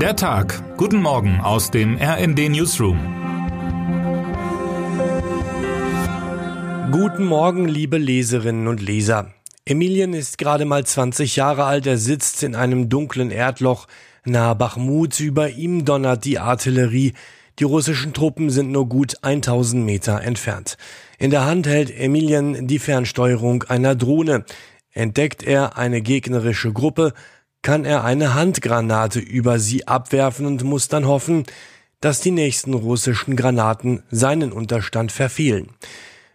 Der Tag. Guten Morgen aus dem RND Newsroom. Guten Morgen, liebe Leserinnen und Leser. Emilien ist gerade mal 20 Jahre alt. Er sitzt in einem dunklen Erdloch nahe Bachmut. Über ihm donnert die Artillerie. Die russischen Truppen sind nur gut 1000 Meter entfernt. In der Hand hält Emilien die Fernsteuerung einer Drohne. Entdeckt er eine gegnerische Gruppe, kann er eine Handgranate über sie abwerfen und muss dann hoffen, dass die nächsten russischen Granaten seinen Unterstand verfehlen.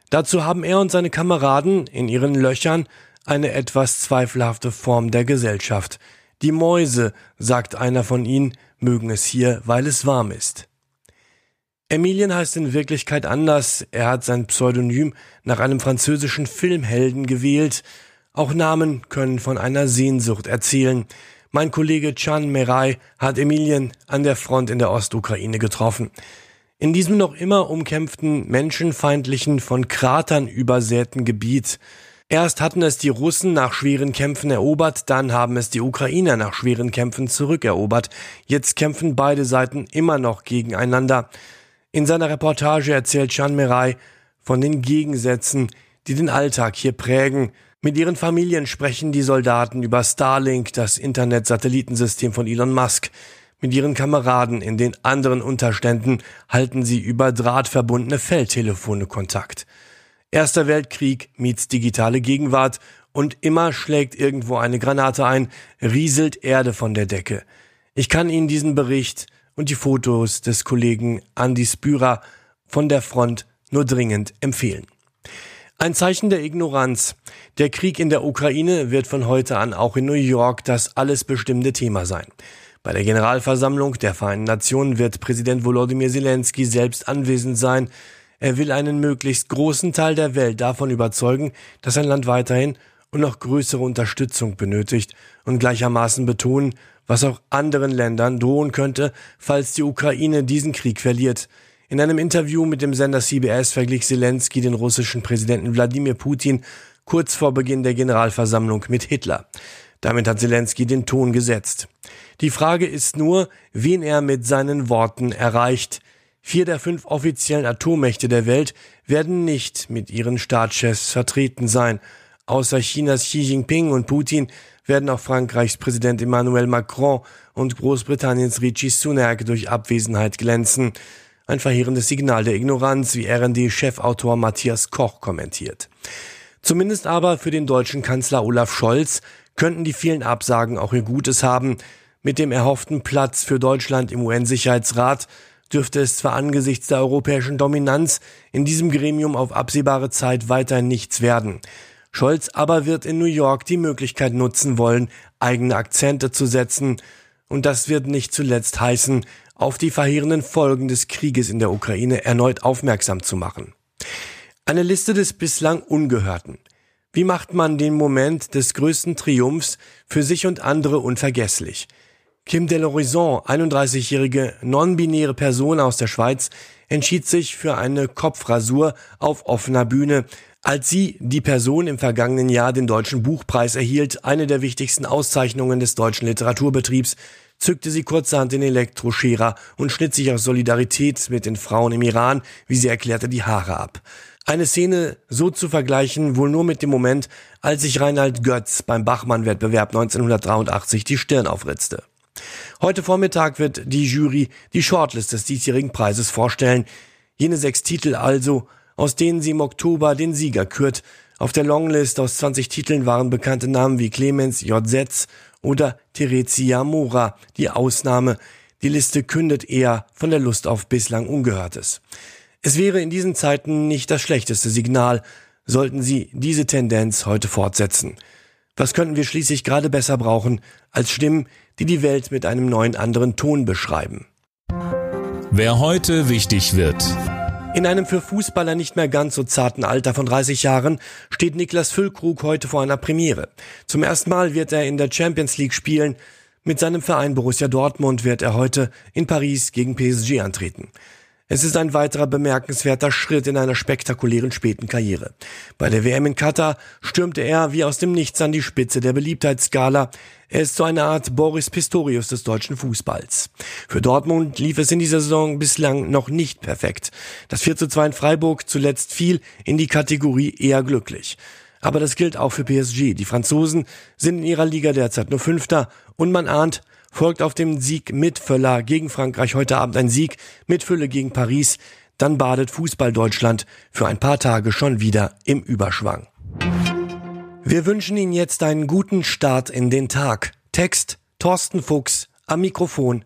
Dazu haben er und seine Kameraden in ihren Löchern eine etwas zweifelhafte Form der Gesellschaft. Die Mäuse, sagt einer von ihnen, mögen es hier, weil es warm ist. Emilien heißt in Wirklichkeit anders. Er hat sein Pseudonym nach einem französischen Filmhelden gewählt. Auch Namen können von einer Sehnsucht erzählen. Mein Kollege Chan Merai hat Emilien an der Front in der Ostukraine getroffen. In diesem noch immer umkämpften, menschenfeindlichen, von Kratern übersäten Gebiet. Erst hatten es die Russen nach schweren Kämpfen erobert, dann haben es die Ukrainer nach schweren Kämpfen zurückerobert. Jetzt kämpfen beide Seiten immer noch gegeneinander. In seiner Reportage erzählt Chan Merai von den Gegensätzen, die den Alltag hier prägen, mit ihren Familien sprechen die Soldaten über Starlink, das Internet-Satellitensystem von Elon Musk. Mit ihren Kameraden in den anderen Unterständen halten sie über drahtverbundene Feldtelefone Kontakt. Erster Weltkrieg meets digitale Gegenwart und immer schlägt irgendwo eine Granate ein, rieselt Erde von der Decke. Ich kann Ihnen diesen Bericht und die Fotos des Kollegen Andy Spürer von der Front nur dringend empfehlen. Ein Zeichen der Ignoranz. Der Krieg in der Ukraine wird von heute an auch in New York das alles bestimmende Thema sein. Bei der Generalversammlung der Vereinten Nationen wird Präsident Volodymyr Zelensky selbst anwesend sein. Er will einen möglichst großen Teil der Welt davon überzeugen, dass sein Land weiterhin und noch größere Unterstützung benötigt und gleichermaßen betonen, was auch anderen Ländern drohen könnte, falls die Ukraine diesen Krieg verliert. In einem Interview mit dem Sender CBS verglich Zelensky den russischen Präsidenten Wladimir Putin kurz vor Beginn der Generalversammlung mit Hitler. Damit hat Zelensky den Ton gesetzt. Die Frage ist nur, wen er mit seinen Worten erreicht. Vier der fünf offiziellen Atommächte der Welt werden nicht mit ihren Staatschefs vertreten sein. Außer Chinas Xi Jinping und Putin werden auch Frankreichs Präsident Emmanuel Macron und Großbritanniens Richie Sunak durch Abwesenheit glänzen. Ein verheerendes Signal der Ignoranz, wie RND-Chefautor Matthias Koch kommentiert. Zumindest aber für den deutschen Kanzler Olaf Scholz könnten die vielen Absagen auch ihr Gutes haben. Mit dem erhofften Platz für Deutschland im UN-Sicherheitsrat dürfte es zwar angesichts der europäischen Dominanz in diesem Gremium auf absehbare Zeit weiter nichts werden. Scholz aber wird in New York die Möglichkeit nutzen wollen, eigene Akzente zu setzen. Und das wird nicht zuletzt heißen, auf die verheerenden Folgen des Krieges in der Ukraine erneut aufmerksam zu machen. Eine Liste des bislang Ungehörten. Wie macht man den Moment des größten Triumphs für sich und andere unvergesslich? Kim Delhorizon, 31-jährige non-binäre Person aus der Schweiz, entschied sich für eine Kopfrasur auf offener Bühne, als sie, die Person im vergangenen Jahr den Deutschen Buchpreis erhielt, eine der wichtigsten Auszeichnungen des deutschen Literaturbetriebs, zückte sie kurzerhand den Elektroscherer und schnitt sich aus Solidarität mit den Frauen im Iran, wie sie erklärte, die Haare ab. Eine Szene so zu vergleichen wohl nur mit dem Moment, als sich Reinhard Götz beim Bachmann-Wettbewerb 1983 die Stirn aufritzte. Heute Vormittag wird die Jury die Shortlist des diesjährigen Preises vorstellen. Jene sechs Titel also, aus denen sie im Oktober den Sieger kürt. Auf der Longlist aus 20 Titeln waren bekannte Namen wie Clemens J. Setz oder Teresia Mora die Ausnahme. Die Liste kündet eher von der Lust auf bislang Ungehörtes. Es wäre in diesen Zeiten nicht das schlechteste Signal, sollten Sie diese Tendenz heute fortsetzen. Was könnten wir schließlich gerade besser brauchen als Stimmen, die die Welt mit einem neuen anderen Ton beschreiben? Wer heute wichtig wird. In einem für Fußballer nicht mehr ganz so zarten Alter von 30 Jahren steht Niklas Füllkrug heute vor einer Premiere. Zum ersten Mal wird er in der Champions League spielen. Mit seinem Verein Borussia Dortmund wird er heute in Paris gegen PSG antreten. Es ist ein weiterer bemerkenswerter Schritt in einer spektakulären späten Karriere. Bei der WM in Katar stürmte er wie aus dem Nichts an die Spitze der Beliebtheitsskala. Er ist so eine Art Boris Pistorius des deutschen Fußballs. Für Dortmund lief es in dieser Saison bislang noch nicht perfekt. Das 4 zu 2 in Freiburg zuletzt fiel in die Kategorie eher glücklich. Aber das gilt auch für PSG. Die Franzosen sind in ihrer Liga derzeit nur Fünfter und man ahnt, folgt auf dem Sieg mit Völler gegen Frankreich heute Abend ein Sieg mit Fülle gegen Paris, dann badet Fußball Deutschland für ein paar Tage schon wieder im Überschwang. Wir wünschen Ihnen jetzt einen guten Start in den Tag. Text Thorsten Fuchs am Mikrofon